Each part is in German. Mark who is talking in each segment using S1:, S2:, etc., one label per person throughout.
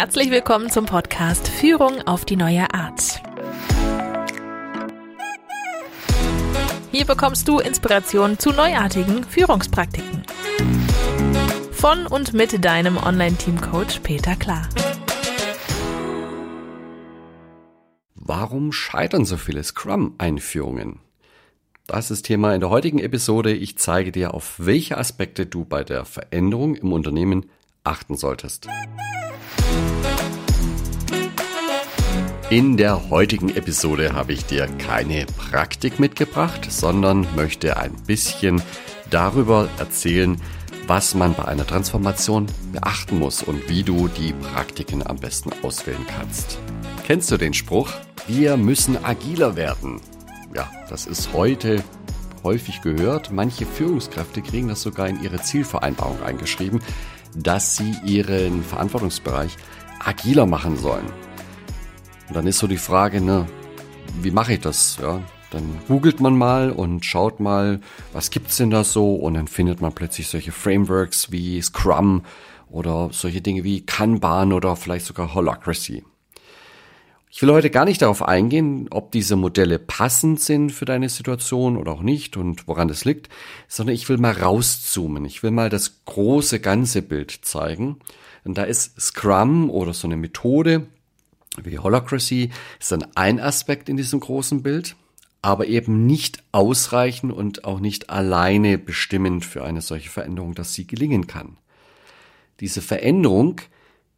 S1: Herzlich willkommen zum Podcast Führung auf die neue Art. Hier bekommst du Inspiration zu neuartigen Führungspraktiken. Von und mit deinem Online-Team-Coach Peter Klar.
S2: Warum scheitern so viele Scrum-Einführungen? Das ist Thema in der heutigen Episode. Ich zeige dir, auf welche Aspekte du bei der Veränderung im Unternehmen achten solltest. In der heutigen Episode habe ich dir keine Praktik mitgebracht, sondern möchte ein bisschen darüber erzählen, was man bei einer Transformation beachten muss und wie du die Praktiken am besten auswählen kannst. Kennst du den Spruch? Wir müssen agiler werden. Ja, das ist heute häufig gehört. Manche Führungskräfte kriegen das sogar in ihre Zielvereinbarung eingeschrieben, dass sie ihren Verantwortungsbereich agiler machen sollen. Und dann ist so die Frage, ne, wie mache ich das? Ja, dann googelt man mal und schaut mal, was gibt's denn da so? Und dann findet man plötzlich solche Frameworks wie Scrum oder solche Dinge wie Kanban oder vielleicht sogar Holacracy. Ich will heute gar nicht darauf eingehen, ob diese Modelle passend sind für deine Situation oder auch nicht und woran das liegt, sondern ich will mal rauszoomen. Ich will mal das große ganze Bild zeigen. Und da ist Scrum oder so eine Methode wie Holacracy ist dann ein Aspekt in diesem großen Bild, aber eben nicht ausreichend und auch nicht alleine bestimmend für eine solche Veränderung, dass sie gelingen kann. Diese Veränderung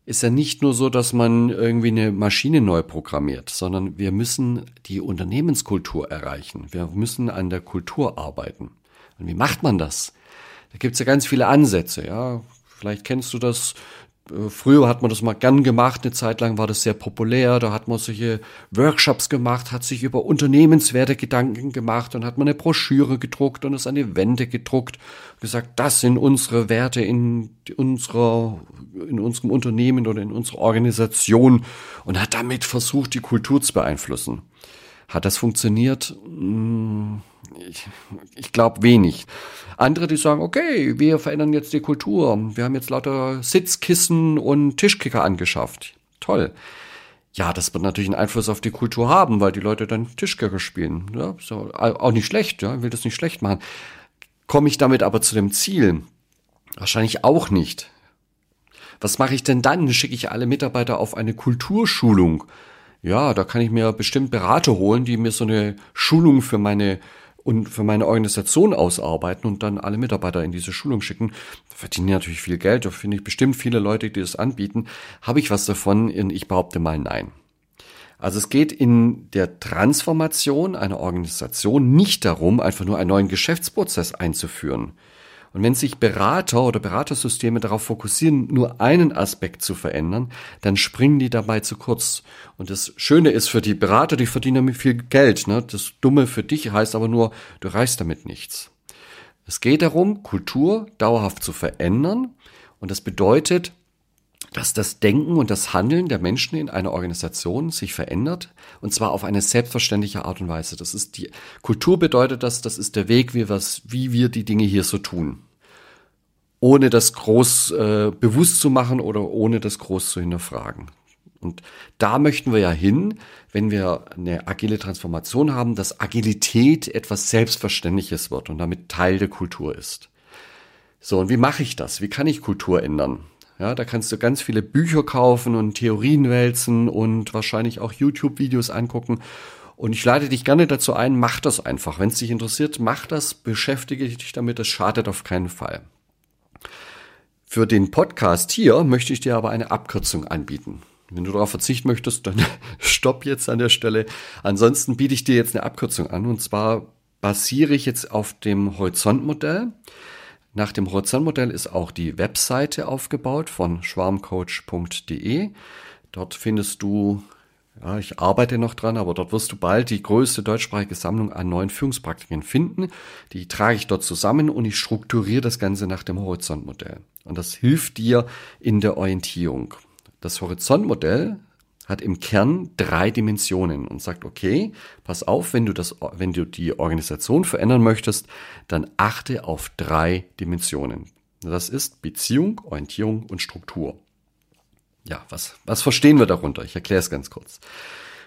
S2: ist ja nicht nur so, dass man irgendwie eine Maschine neu programmiert, sondern wir müssen die Unternehmenskultur erreichen. Wir müssen an der Kultur arbeiten. Und wie macht man das? Da gibt es ja ganz viele Ansätze, ja. Vielleicht kennst du das, früher hat man das mal gern gemacht, eine Zeit lang war das sehr populär, da hat man solche Workshops gemacht, hat sich über Unternehmenswerte Gedanken gemacht, dann hat man eine Broschüre gedruckt und es an die Wände gedruckt, gesagt, das sind unsere Werte in unserer, in unserem Unternehmen oder in unserer Organisation und hat damit versucht, die Kultur zu beeinflussen. Hat das funktioniert? Hm, ich, ich glaube wenig. Andere, die sagen, okay, wir verändern jetzt die Kultur. Wir haben jetzt lauter Sitzkissen und Tischkicker angeschafft. Toll. Ja, das wird natürlich einen Einfluss auf die Kultur haben, weil die Leute dann Tischkicker spielen. Ja, ist auch nicht schlecht, ja, ich will das nicht schlecht machen. Komme ich damit aber zu dem Ziel? Wahrscheinlich auch nicht. Was mache ich denn dann? Schicke ich alle Mitarbeiter auf eine Kulturschulung? Ja, da kann ich mir bestimmt Berater holen, die mir so eine Schulung für meine und für meine Organisation ausarbeiten und dann alle Mitarbeiter in diese Schulung schicken. Da verdienen die natürlich viel Geld, da finde ich bestimmt viele Leute, die das anbieten. Habe ich was davon? Ich behaupte mal nein. Also es geht in der Transformation einer Organisation nicht darum, einfach nur einen neuen Geschäftsprozess einzuführen. Und wenn sich Berater oder Beratersysteme darauf fokussieren, nur einen Aspekt zu verändern, dann springen die dabei zu kurz. Und das Schöne ist für die Berater, die verdienen damit viel Geld. Ne? Das Dumme für dich heißt aber nur, du reichst damit nichts. Es geht darum, Kultur dauerhaft zu verändern. Und das bedeutet, dass das Denken und das Handeln der Menschen in einer Organisation sich verändert und zwar auf eine selbstverständliche Art und Weise. Das ist die Kultur bedeutet das, das ist der Weg, wie, was, wie wir die Dinge hier so tun. Ohne das groß äh, bewusst zu machen oder ohne das groß zu hinterfragen. Und da möchten wir ja hin, wenn wir eine agile Transformation haben, dass Agilität etwas Selbstverständliches wird und damit Teil der Kultur ist. So, und wie mache ich das? Wie kann ich Kultur ändern? Ja, da kannst du ganz viele Bücher kaufen und Theorien wälzen und wahrscheinlich auch YouTube-Videos angucken. Und ich lade dich gerne dazu ein, mach das einfach. Wenn es dich interessiert, mach das, beschäftige dich damit, das schadet auf keinen Fall. Für den Podcast hier möchte ich dir aber eine Abkürzung anbieten. Wenn du darauf verzichten möchtest, dann stopp jetzt an der Stelle. Ansonsten biete ich dir jetzt eine Abkürzung an und zwar basiere ich jetzt auf dem Horizontmodell. Nach dem Horizont-Modell ist auch die Webseite aufgebaut von schwarmcoach.de. Dort findest du, ja, ich arbeite noch dran, aber dort wirst du bald die größte deutschsprachige Sammlung an neuen Führungspraktiken finden. Die trage ich dort zusammen und ich strukturiere das Ganze nach dem Horizontmodell. Und das hilft dir in der Orientierung. Das Horizontmodell hat im Kern drei Dimensionen und sagt, okay, pass auf, wenn du das, wenn du die Organisation verändern möchtest, dann achte auf drei Dimensionen. Das ist Beziehung, Orientierung und Struktur. Ja, was, was verstehen wir darunter? Ich erkläre es ganz kurz.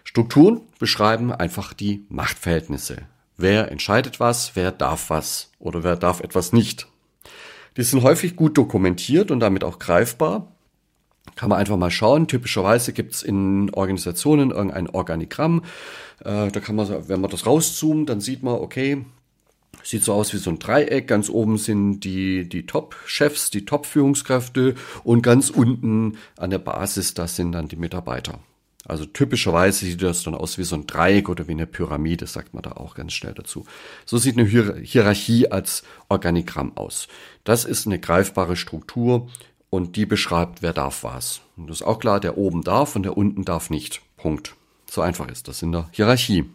S2: Strukturen beschreiben einfach die Machtverhältnisse. Wer entscheidet was, wer darf was oder wer darf etwas nicht. Die sind häufig gut dokumentiert und damit auch greifbar. Kann man einfach mal schauen. Typischerweise gibt es in Organisationen irgendein Organigramm. Äh, da kann man, wenn man das rauszoomt, dann sieht man, okay, sieht so aus wie so ein Dreieck. Ganz oben sind die, die Top-Chefs, die Top-Führungskräfte und ganz unten an der Basis, das sind dann die Mitarbeiter. Also typischerweise sieht das dann aus wie so ein Dreieck oder wie eine Pyramide, sagt man da auch ganz schnell dazu. So sieht eine Hierarchie als Organigramm aus. Das ist eine greifbare Struktur und die beschreibt, wer darf was. Und das ist auch klar, der oben darf und der unten darf nicht. Punkt. So einfach ist das in der Hierarchie.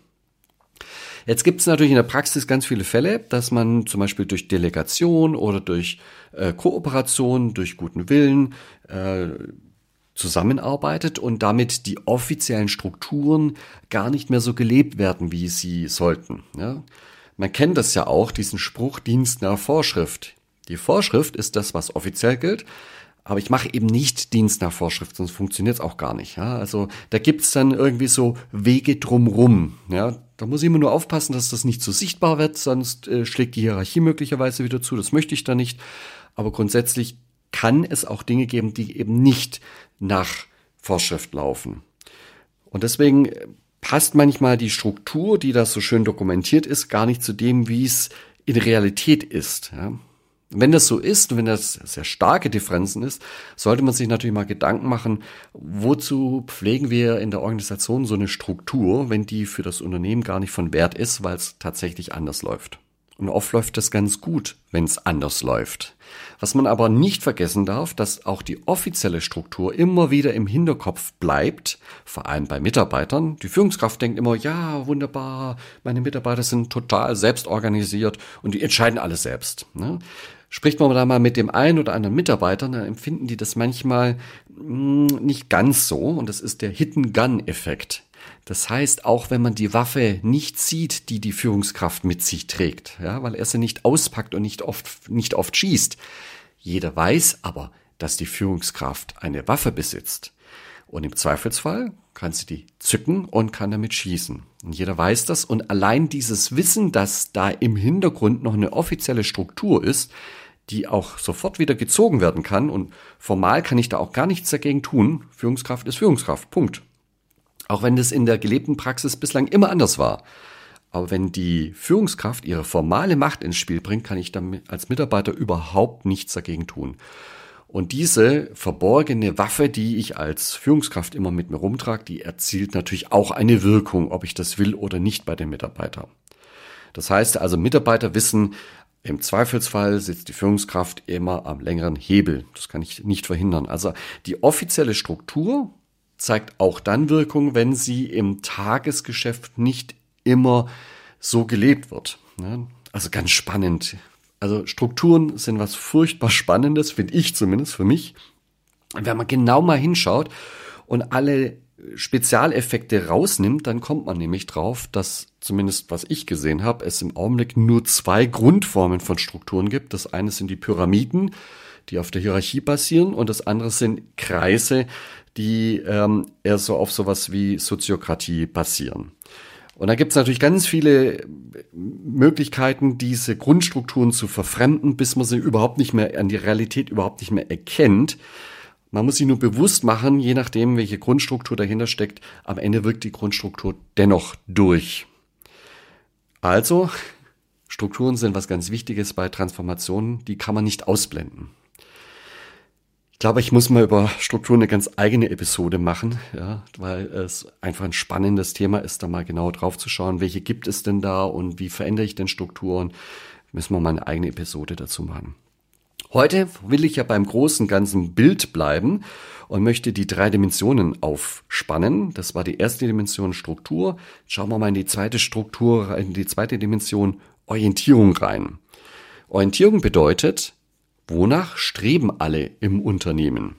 S2: Jetzt gibt es natürlich in der Praxis ganz viele Fälle, dass man zum Beispiel durch Delegation oder durch äh, Kooperation, durch guten Willen äh, zusammenarbeitet und damit die offiziellen Strukturen gar nicht mehr so gelebt werden, wie sie sollten. Ja? Man kennt das ja auch, diesen Spruch Dienst nach Vorschrift. Die Vorschrift ist das, was offiziell gilt, aber ich mache eben nicht Dienst nach Vorschrift, sonst funktioniert es auch gar nicht. Ja? Also da gibt's dann irgendwie so Wege drumrum. Ja? Da muss ich immer nur aufpassen, dass das nicht so sichtbar wird, sonst äh, schlägt die Hierarchie möglicherweise wieder zu. Das möchte ich da nicht. Aber grundsätzlich kann es auch Dinge geben, die eben nicht nach Vorschrift laufen. Und deswegen passt manchmal die Struktur, die da so schön dokumentiert ist, gar nicht zu dem, wie es in Realität ist. Ja. Wenn das so ist, wenn das sehr starke Differenzen ist, sollte man sich natürlich mal Gedanken machen, wozu pflegen wir in der Organisation so eine Struktur, wenn die für das Unternehmen gar nicht von Wert ist, weil es tatsächlich anders läuft. Und oft läuft das ganz gut, wenn es anders läuft. Was man aber nicht vergessen darf, dass auch die offizielle Struktur immer wieder im Hinterkopf bleibt, vor allem bei Mitarbeitern. Die Führungskraft denkt immer, ja, wunderbar, meine Mitarbeiter sind total selbstorganisiert und die entscheiden alles selbst. Ne? Spricht man da mal mit dem einen oder anderen Mitarbeiter, dann empfinden die das manchmal mh, hm, nicht ganz so und das ist der Hit-and-Gun-Effekt. Das heißt, auch wenn man die Waffe nicht sieht, die die Führungskraft mit sich trägt, ja, weil er sie nicht auspackt und nicht oft, nicht oft schießt. Jeder weiß aber, dass die Führungskraft eine Waffe besitzt. Und im Zweifelsfall kann sie die zücken und kann damit schießen. Und jeder weiß das. Und allein dieses Wissen, dass da im Hintergrund noch eine offizielle Struktur ist, die auch sofort wieder gezogen werden kann. Und formal kann ich da auch gar nichts dagegen tun. Führungskraft ist Führungskraft. Punkt. Auch wenn das in der gelebten Praxis bislang immer anders war. Aber wenn die Führungskraft ihre formale Macht ins Spiel bringt, kann ich damit als Mitarbeiter überhaupt nichts dagegen tun. Und diese verborgene Waffe, die ich als Führungskraft immer mit mir rumtrage, die erzielt natürlich auch eine Wirkung, ob ich das will oder nicht bei den Mitarbeitern. Das heißt also, Mitarbeiter wissen, im Zweifelsfall sitzt die Führungskraft immer am längeren Hebel. Das kann ich nicht verhindern. Also die offizielle Struktur zeigt auch dann Wirkung, wenn sie im Tagesgeschäft nicht immer so gelebt wird. Also ganz spannend. Also Strukturen sind was furchtbar Spannendes, finde ich zumindest für mich. Wenn man genau mal hinschaut und alle Spezialeffekte rausnimmt, dann kommt man nämlich drauf, dass zumindest was ich gesehen habe, es im Augenblick nur zwei Grundformen von Strukturen gibt. Das eine sind die Pyramiden, die auf der Hierarchie basieren, und das andere sind Kreise, die ähm, eher so auf sowas wie Soziokratie basieren. Und da gibt es natürlich ganz viele Möglichkeiten, diese Grundstrukturen zu verfremden, bis man sie überhaupt nicht mehr an die Realität überhaupt nicht mehr erkennt. Man muss sich nur bewusst machen, je nachdem, welche Grundstruktur dahinter steckt, am Ende wirkt die Grundstruktur dennoch durch. Also, Strukturen sind was ganz Wichtiges bei Transformationen, die kann man nicht ausblenden. Ich glaube, ich muss mal über Struktur eine ganz eigene Episode machen, ja, weil es einfach ein spannendes Thema ist, da mal genau drauf zu schauen, welche gibt es denn da und wie verändere ich denn Strukturen. Müssen wir mal eine eigene Episode dazu machen. Heute will ich ja beim großen ganzen Bild bleiben und möchte die drei Dimensionen aufspannen. Das war die erste Dimension Struktur. Schauen wir mal in die zweite Struktur, in die zweite Dimension Orientierung rein. Orientierung bedeutet, Wonach streben alle im Unternehmen?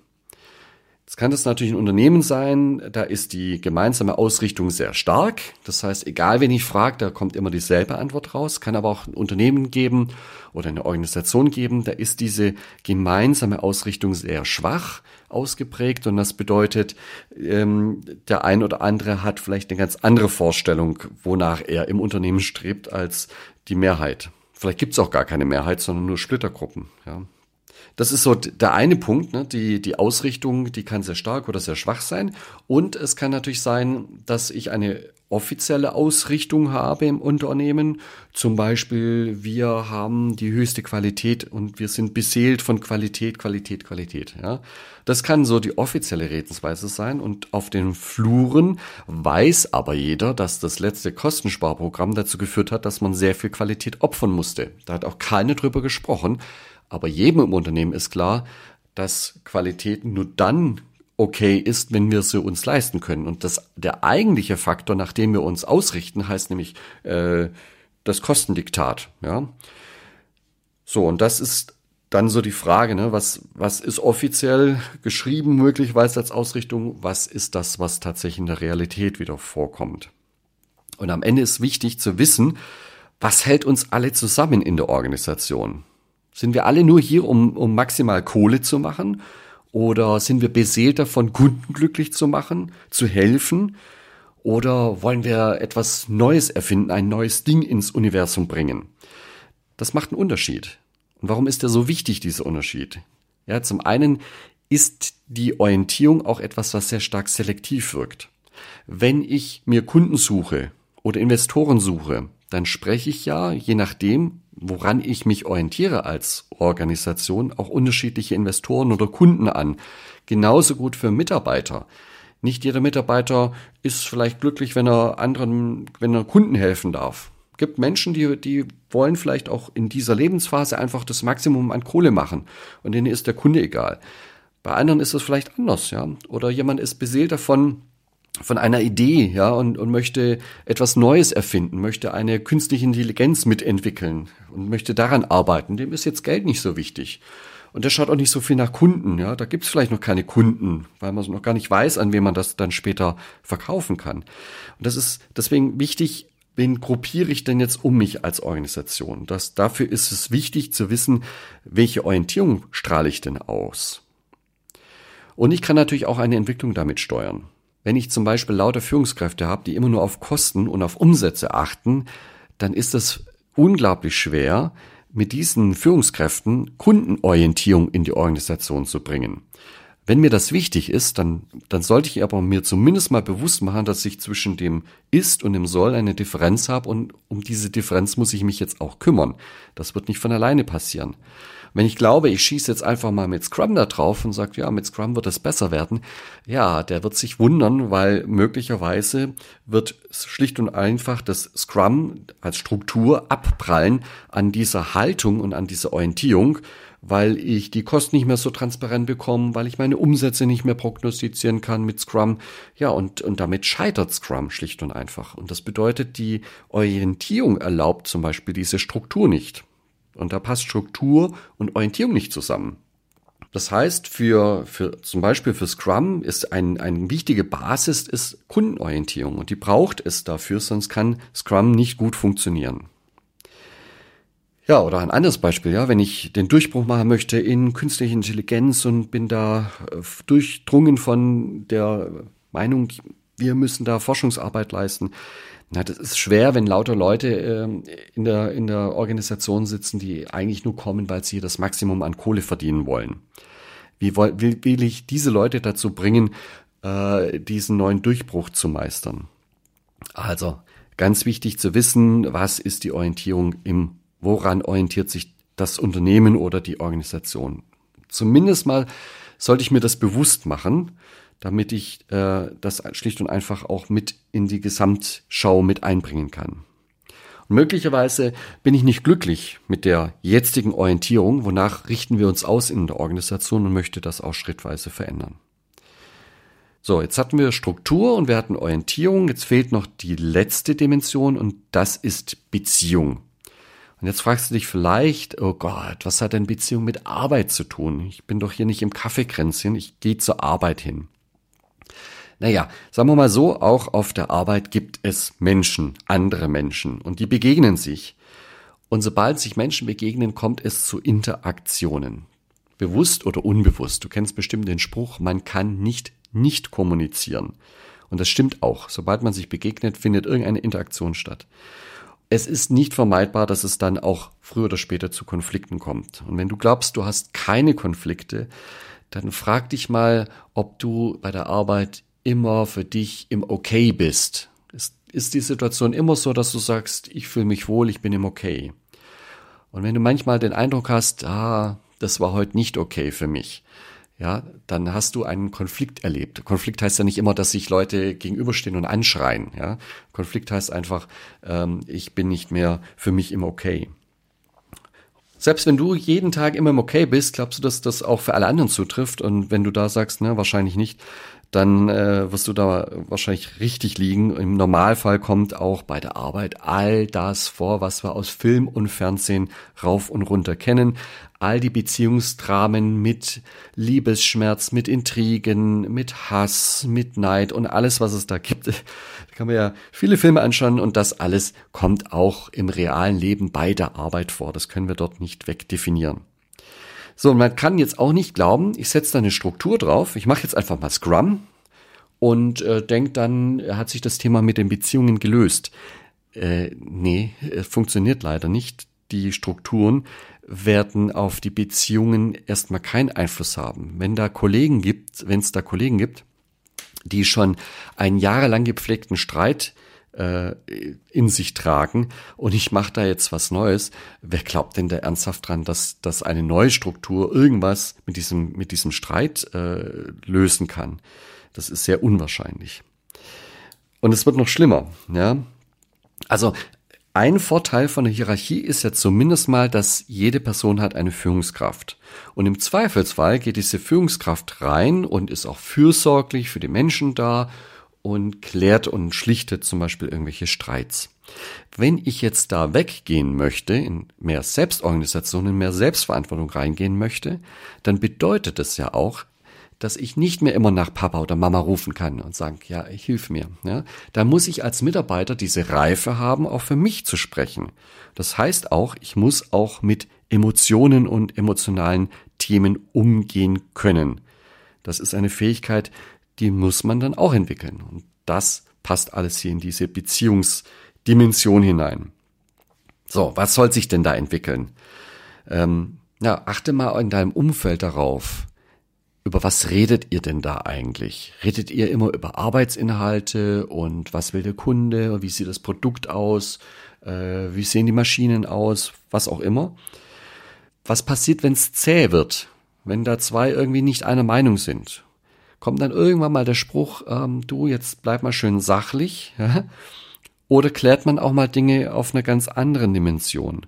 S2: Jetzt kann das natürlich ein Unternehmen sein, da ist die gemeinsame Ausrichtung sehr stark. Das heißt, egal wen ich frage, da kommt immer dieselbe Antwort raus. Kann aber auch ein Unternehmen geben oder eine Organisation geben, da ist diese gemeinsame Ausrichtung sehr schwach ausgeprägt und das bedeutet, ähm, der ein oder andere hat vielleicht eine ganz andere Vorstellung, wonach er im Unternehmen strebt, als die Mehrheit. Vielleicht gibt es auch gar keine Mehrheit, sondern nur Splittergruppen. Ja. Das ist so der eine Punkt, ne? die, die Ausrichtung, die kann sehr stark oder sehr schwach sein. Und es kann natürlich sein, dass ich eine offizielle Ausrichtung habe im Unternehmen. Zum Beispiel, wir haben die höchste Qualität und wir sind beseelt von Qualität, Qualität, Qualität. Ja? Das kann so die offizielle Redensweise sein. Und auf den Fluren weiß aber jeder, dass das letzte Kostensparprogramm dazu geführt hat, dass man sehr viel Qualität opfern musste. Da hat auch keiner drüber gesprochen. Aber jedem im Unternehmen ist klar, dass Qualität nur dann okay ist, wenn wir sie uns leisten können. Und das, der eigentliche Faktor, nach dem wir uns ausrichten, heißt nämlich äh, das Kostendiktat. Ja? So, und das ist dann so die Frage, ne, was, was ist offiziell geschrieben, möglicherweise als Ausrichtung, was ist das, was tatsächlich in der Realität wieder vorkommt. Und am Ende ist wichtig zu wissen, was hält uns alle zusammen in der Organisation? Sind wir alle nur hier, um, um maximal Kohle zu machen? Oder sind wir beseelt davon, Kunden glücklich zu machen, zu helfen? Oder wollen wir etwas Neues erfinden, ein neues Ding ins Universum bringen? Das macht einen Unterschied. Und warum ist der so wichtig, dieser Unterschied? Ja, zum einen ist die Orientierung auch etwas, was sehr stark selektiv wirkt. Wenn ich mir Kunden suche oder Investoren suche, dann spreche ich ja, je nachdem, woran ich mich orientiere als Organisation, auch unterschiedliche Investoren oder Kunden an. Genauso gut für Mitarbeiter. Nicht jeder Mitarbeiter ist vielleicht glücklich, wenn er anderen, wenn er Kunden helfen darf. Es gibt Menschen, die, die wollen vielleicht auch in dieser Lebensphase einfach das Maximum an Kohle machen und denen ist der Kunde egal. Bei anderen ist es vielleicht anders, ja. Oder jemand ist beseelt davon, von einer Idee, ja, und, und möchte etwas Neues erfinden, möchte eine künstliche Intelligenz mitentwickeln und möchte daran arbeiten. Dem ist jetzt Geld nicht so wichtig. Und der schaut auch nicht so viel nach Kunden, ja. Da gibt es vielleicht noch keine Kunden, weil man noch gar nicht weiß, an wen man das dann später verkaufen kann. Und das ist deswegen wichtig, wen gruppiere ich denn jetzt um mich als Organisation? Das, dafür ist es wichtig zu wissen, welche Orientierung strahle ich denn aus? Und ich kann natürlich auch eine Entwicklung damit steuern. Wenn ich zum Beispiel lauter Führungskräfte habe, die immer nur auf Kosten und auf Umsätze achten, dann ist es unglaublich schwer, mit diesen Führungskräften Kundenorientierung in die Organisation zu bringen. Wenn mir das wichtig ist, dann, dann sollte ich aber mir zumindest mal bewusst machen, dass ich zwischen dem Ist und dem Soll eine Differenz habe und um diese Differenz muss ich mich jetzt auch kümmern. Das wird nicht von alleine passieren. Wenn ich glaube, ich schieße jetzt einfach mal mit Scrum da drauf und sage, ja, mit Scrum wird es besser werden, ja, der wird sich wundern, weil möglicherweise wird schlicht und einfach das Scrum als Struktur abprallen an dieser Haltung und an dieser Orientierung, weil ich die Kosten nicht mehr so transparent bekomme, weil ich meine Umsätze nicht mehr prognostizieren kann mit Scrum. Ja, und, und damit scheitert Scrum schlicht und einfach. Und das bedeutet, die Orientierung erlaubt zum Beispiel diese Struktur nicht. Und da passt Struktur und Orientierung nicht zusammen. Das heißt, für, für zum Beispiel für Scrum ist ein, eine wichtige Basis ist Kundenorientierung und die braucht es dafür, sonst kann Scrum nicht gut funktionieren. Ja, oder ein anderes Beispiel, ja, wenn ich den Durchbruch machen möchte in künstliche Intelligenz und bin da äh, durchdrungen von der Meinung, wir müssen da Forschungsarbeit leisten, na, das ist schwer, wenn lauter Leute äh, in, der, in der Organisation sitzen, die eigentlich nur kommen, weil sie das Maximum an Kohle verdienen wollen. Wie will, will, ich diese Leute dazu bringen, äh, diesen neuen Durchbruch zu meistern? Also, ganz wichtig zu wissen, was ist die Orientierung im, woran orientiert sich das Unternehmen oder die Organisation? Zumindest mal sollte ich mir das bewusst machen, damit ich äh, das schlicht und einfach auch mit in die Gesamtschau mit einbringen kann. Und möglicherweise bin ich nicht glücklich mit der jetzigen Orientierung, wonach richten wir uns aus in der Organisation und möchte das auch schrittweise verändern. So, jetzt hatten wir Struktur und wir hatten Orientierung. Jetzt fehlt noch die letzte Dimension und das ist Beziehung. Und jetzt fragst du dich vielleicht, oh Gott, was hat denn Beziehung mit Arbeit zu tun? Ich bin doch hier nicht im Kaffeekränzchen, ich gehe zur Arbeit hin. Naja, sagen wir mal so, auch auf der Arbeit gibt es Menschen, andere Menschen, und die begegnen sich. Und sobald sich Menschen begegnen, kommt es zu Interaktionen. Bewusst oder unbewusst. Du kennst bestimmt den Spruch, man kann nicht nicht kommunizieren. Und das stimmt auch. Sobald man sich begegnet, findet irgendeine Interaktion statt es ist nicht vermeidbar, dass es dann auch früher oder später zu Konflikten kommt. Und wenn du glaubst, du hast keine Konflikte, dann frag dich mal, ob du bei der Arbeit immer für dich im Okay bist. Ist, ist die Situation immer so, dass du sagst, ich fühle mich wohl, ich bin im Okay? Und wenn du manchmal den Eindruck hast, ah, das war heute nicht okay für mich, ja, dann hast du einen Konflikt erlebt. Konflikt heißt ja nicht immer, dass sich Leute gegenüberstehen und anschreien. Ja, Konflikt heißt einfach, ähm, ich bin nicht mehr für mich im Okay. Selbst wenn du jeden Tag immer im Okay bist, glaubst du, dass das auch für alle anderen zutrifft? Und wenn du da sagst, ne, wahrscheinlich nicht, dann äh, wirst du da wahrscheinlich richtig liegen. Im Normalfall kommt auch bei der Arbeit all das vor, was wir aus Film und Fernsehen rauf und runter kennen. All die Beziehungsdramen mit Liebesschmerz, mit Intrigen, mit Hass, mit Neid und alles, was es da gibt. Da kann man ja viele Filme anschauen und das alles kommt auch im realen Leben bei der Arbeit vor. Das können wir dort nicht wegdefinieren. So, man kann jetzt auch nicht glauben, ich setze da eine Struktur drauf, ich mache jetzt einfach mal Scrum und äh, denkt dann, hat sich das Thema mit den Beziehungen gelöst. Äh, nee, funktioniert leider nicht. Die Strukturen werden auf die Beziehungen erstmal keinen Einfluss haben. Wenn da Kollegen gibt, wenn es da Kollegen gibt, die schon einen jahrelang gepflegten Streit äh, in sich tragen und ich mache da jetzt was Neues. Wer glaubt denn da ernsthaft dran, dass, dass eine neue Struktur irgendwas mit diesem, mit diesem Streit äh, lösen kann? Das ist sehr unwahrscheinlich. Und es wird noch schlimmer, ja. Also ein Vorteil von der Hierarchie ist ja zumindest mal, dass jede Person hat eine Führungskraft. Und im Zweifelsfall geht diese Führungskraft rein und ist auch fürsorglich für die Menschen da und klärt und schlichtet zum Beispiel irgendwelche Streits. Wenn ich jetzt da weggehen möchte, in mehr Selbstorganisation, in mehr Selbstverantwortung reingehen möchte, dann bedeutet es ja auch, dass ich nicht mehr immer nach Papa oder Mama rufen kann und sagen, ja, hilf mir. Ja, da muss ich als Mitarbeiter diese Reife haben, auch für mich zu sprechen. Das heißt auch, ich muss auch mit Emotionen und emotionalen Themen umgehen können. Das ist eine Fähigkeit, die muss man dann auch entwickeln. Und das passt alles hier in diese Beziehungsdimension hinein. So, was soll sich denn da entwickeln? Ähm, ja, achte mal in deinem Umfeld darauf. Über was redet ihr denn da eigentlich? Redet ihr immer über Arbeitsinhalte und was will der Kunde? Wie sieht das Produkt aus? Äh, wie sehen die Maschinen aus? Was auch immer. Was passiert, wenn es zäh wird? Wenn da zwei irgendwie nicht einer Meinung sind? Kommt dann irgendwann mal der Spruch, ähm, du, jetzt bleib mal schön sachlich. Ja? Oder klärt man auch mal Dinge auf einer ganz anderen Dimension.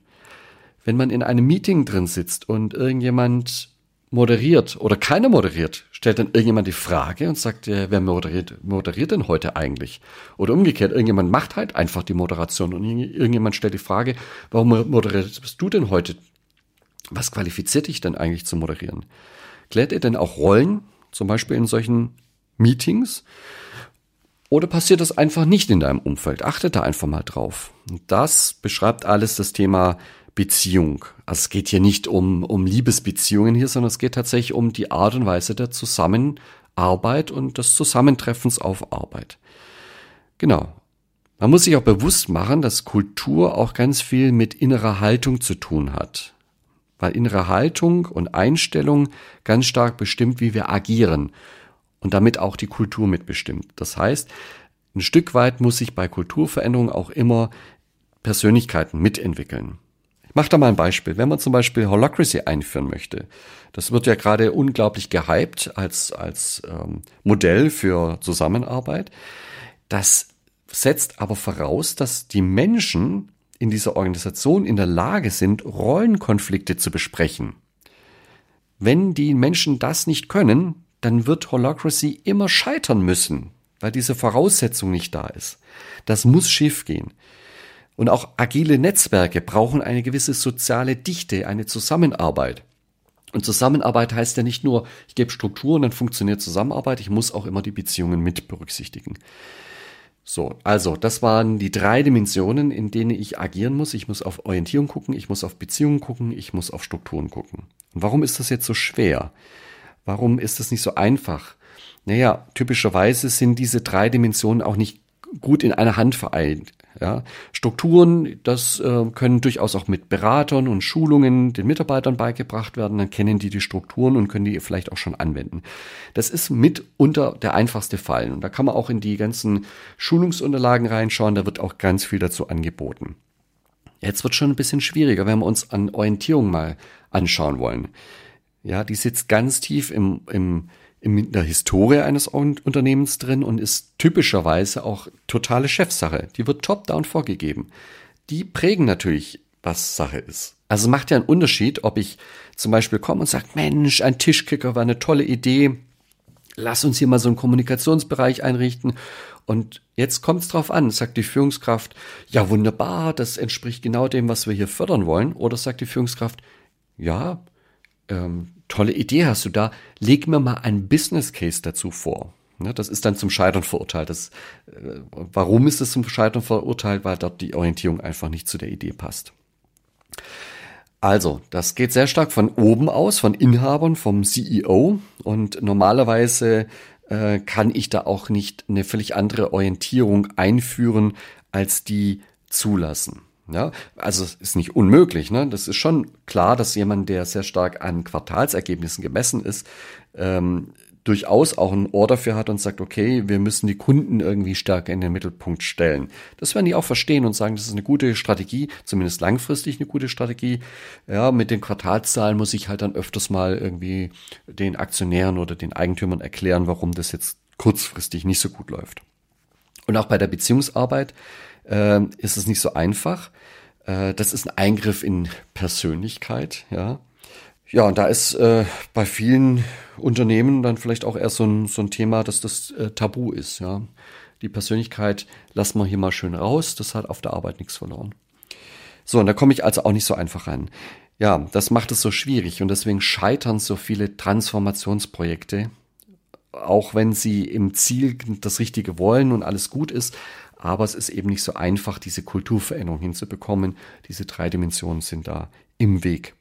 S2: Wenn man in einem Meeting drin sitzt und irgendjemand moderiert oder keiner moderiert, stellt dann irgendjemand die Frage und sagt, äh, wer moderiert, moderiert denn heute eigentlich? Oder umgekehrt, irgendjemand macht halt einfach die Moderation und irgendjemand stellt die Frage, warum moderierst du denn heute? Was qualifiziert dich denn eigentlich zu moderieren? Klärt ihr denn auch Rollen? Zum Beispiel in solchen Meetings? Oder passiert das einfach nicht in deinem Umfeld? Achte da einfach mal drauf. Das beschreibt alles das Thema Beziehung. Also es geht hier nicht um, um Liebesbeziehungen hier, sondern es geht tatsächlich um die Art und Weise der Zusammenarbeit und des Zusammentreffens auf Arbeit. Genau. Man muss sich auch bewusst machen, dass Kultur auch ganz viel mit innerer Haltung zu tun hat weil innere Haltung und Einstellung ganz stark bestimmt, wie wir agieren und damit auch die Kultur mitbestimmt. Das heißt, ein Stück weit muss sich bei Kulturveränderungen auch immer Persönlichkeiten mitentwickeln. Ich mache da mal ein Beispiel. Wenn man zum Beispiel Holacracy einführen möchte, das wird ja gerade unglaublich gehypt als, als ähm, Modell für Zusammenarbeit. Das setzt aber voraus, dass die Menschen in dieser Organisation in der Lage sind, Rollenkonflikte zu besprechen. Wenn die Menschen das nicht können, dann wird Holacracy immer scheitern müssen, weil diese Voraussetzung nicht da ist. Das muss schief gehen. Und auch agile Netzwerke brauchen eine gewisse soziale Dichte, eine Zusammenarbeit. Und Zusammenarbeit heißt ja nicht nur, ich gebe Strukturen, dann funktioniert Zusammenarbeit, ich muss auch immer die Beziehungen mit berücksichtigen. So, also das waren die drei Dimensionen, in denen ich agieren muss. Ich muss auf Orientierung gucken, ich muss auf Beziehungen gucken, ich muss auf Strukturen gucken. Und warum ist das jetzt so schwer? Warum ist das nicht so einfach? Naja, typischerweise sind diese drei Dimensionen auch nicht gut in einer Hand vereint. Ja, Strukturen, das äh, können durchaus auch mit Beratern und Schulungen den Mitarbeitern beigebracht werden. Dann kennen die die Strukturen und können die vielleicht auch schon anwenden. Das ist mitunter der einfachste Fall. Und da kann man auch in die ganzen Schulungsunterlagen reinschauen. Da wird auch ganz viel dazu angeboten. Jetzt wird schon ein bisschen schwieriger, wenn wir uns an Orientierung mal anschauen wollen. Ja, die sitzt ganz tief im, im in der Historie eines Unternehmens drin und ist typischerweise auch totale Chefsache. Die wird top-down vorgegeben. Die prägen natürlich, was Sache ist. Also macht ja einen Unterschied, ob ich zum Beispiel komme und sage, Mensch, ein Tischkicker war eine tolle Idee. Lass uns hier mal so einen Kommunikationsbereich einrichten. Und jetzt kommt es drauf an, sagt die Führungskraft, ja wunderbar, das entspricht genau dem, was wir hier fördern wollen. Oder sagt die Führungskraft, ja, ähm, tolle Idee hast du da, leg mir mal einen Business Case dazu vor. Ne, das ist dann zum Scheitern verurteilt. Das, äh, warum ist es zum Scheitern verurteilt? Weil dort die Orientierung einfach nicht zu der Idee passt. Also, das geht sehr stark von oben aus, von Inhabern, vom CEO. Und normalerweise äh, kann ich da auch nicht eine völlig andere Orientierung einführen, als die zulassen. Ja, also es ist nicht unmöglich. Ne? Das ist schon klar, dass jemand, der sehr stark an Quartalsergebnissen gemessen ist, ähm, durchaus auch ein Ohr dafür hat und sagt, okay, wir müssen die Kunden irgendwie stärker in den Mittelpunkt stellen. Das werden die auch verstehen und sagen, das ist eine gute Strategie, zumindest langfristig eine gute Strategie. Ja, mit den Quartalszahlen muss ich halt dann öfters mal irgendwie den Aktionären oder den Eigentümern erklären, warum das jetzt kurzfristig nicht so gut läuft. Und auch bei der Beziehungsarbeit äh, ist es nicht so einfach. Äh, das ist ein Eingriff in Persönlichkeit, ja. Ja, und da ist äh, bei vielen Unternehmen dann vielleicht auch erst so ein, so ein Thema, dass das äh, Tabu ist, ja. Die Persönlichkeit lassen wir hier mal schön raus, das hat auf der Arbeit nichts verloren. So, und da komme ich also auch nicht so einfach ran. Ja, das macht es so schwierig und deswegen scheitern so viele Transformationsprojekte, auch wenn sie im Ziel das Richtige wollen und alles gut ist, aber es ist eben nicht so einfach, diese Kulturveränderung hinzubekommen. Diese drei Dimensionen sind da im Weg.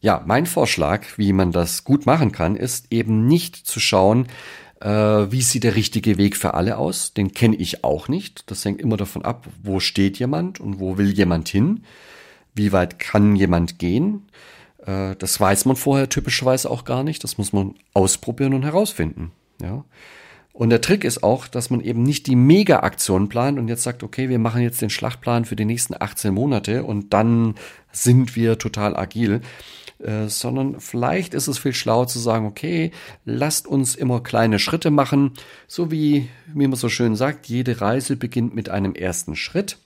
S2: Ja, mein Vorschlag, wie man das gut machen kann, ist eben nicht zu schauen, äh, wie sieht der richtige Weg für alle aus. Den kenne ich auch nicht. Das hängt immer davon ab, wo steht jemand und wo will jemand hin. Wie weit kann jemand gehen? Äh, das weiß man vorher typischerweise auch gar nicht. Das muss man ausprobieren und herausfinden. Ja. Und der Trick ist auch, dass man eben nicht die Mega-Aktion plant und jetzt sagt, okay, wir machen jetzt den Schlachtplan für die nächsten 18 Monate und dann sind wir total agil, äh, sondern vielleicht ist es viel schlauer zu sagen, okay, lasst uns immer kleine Schritte machen, so wie, wie man so schön sagt, jede Reise beginnt mit einem ersten Schritt.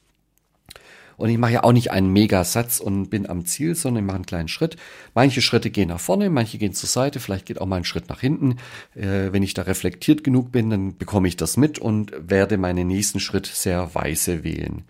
S2: Und ich mache ja auch nicht einen Megasatz und bin am Ziel, sondern ich mache einen kleinen Schritt. Manche Schritte gehen nach vorne, manche gehen zur Seite, vielleicht geht auch mal ein Schritt nach hinten. Äh, wenn ich da reflektiert genug bin, dann bekomme ich das mit und werde meinen nächsten Schritt sehr weise wählen.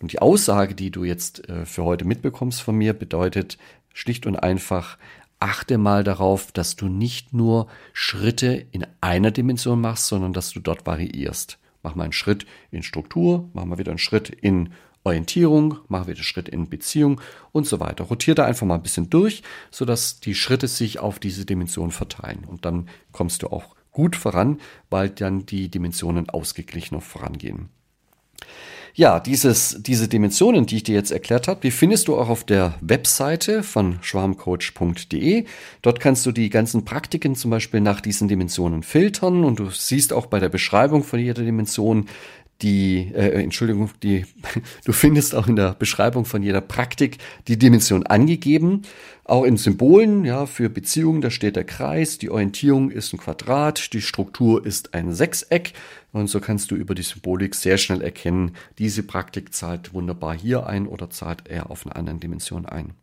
S2: Und die Aussage, die du jetzt äh, für heute mitbekommst von mir, bedeutet schlicht und einfach, achte mal darauf, dass du nicht nur Schritte in einer Dimension machst, sondern dass du dort variierst. Mach mal einen Schritt in Struktur, mach mal wieder einen Schritt in Orientierung, mache wieder Schritt in Beziehung und so weiter. Rotiere da einfach mal ein bisschen durch, sodass die Schritte sich auf diese Dimension verteilen. Und dann kommst du auch gut voran, weil dann die Dimensionen ausgeglichener vorangehen. Ja, dieses, diese Dimensionen, die ich dir jetzt erklärt habe, die findest du auch auf der Webseite von schwarmcoach.de. Dort kannst du die ganzen Praktiken zum Beispiel nach diesen Dimensionen filtern und du siehst auch bei der Beschreibung von jeder Dimension die, äh, Entschuldigung, die, du findest auch in der Beschreibung von jeder Praktik die Dimension angegeben. Auch in Symbolen, ja, für Beziehungen, da steht der Kreis, die Orientierung ist ein Quadrat, die Struktur ist ein Sechseck. Und so kannst du über die Symbolik sehr schnell erkennen, diese Praktik zahlt wunderbar hier ein oder zahlt eher auf eine andere Dimension ein.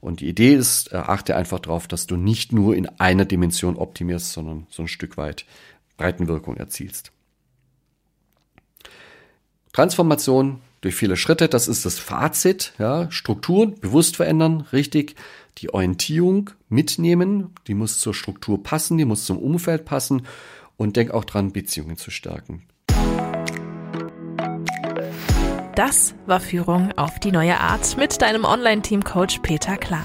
S2: Und die Idee ist, äh, achte einfach darauf, dass du nicht nur in einer Dimension optimierst, sondern so ein Stück weit Breitenwirkung erzielst. Transformation durch viele Schritte. Das ist das Fazit. Ja, Strukturen bewusst verändern, richtig. Die Orientierung mitnehmen, die muss zur Struktur passen, die muss zum Umfeld passen und denk auch dran, Beziehungen zu stärken.
S1: Das war Führung auf die neue Art mit deinem Online-Team-Coach Peter Klar.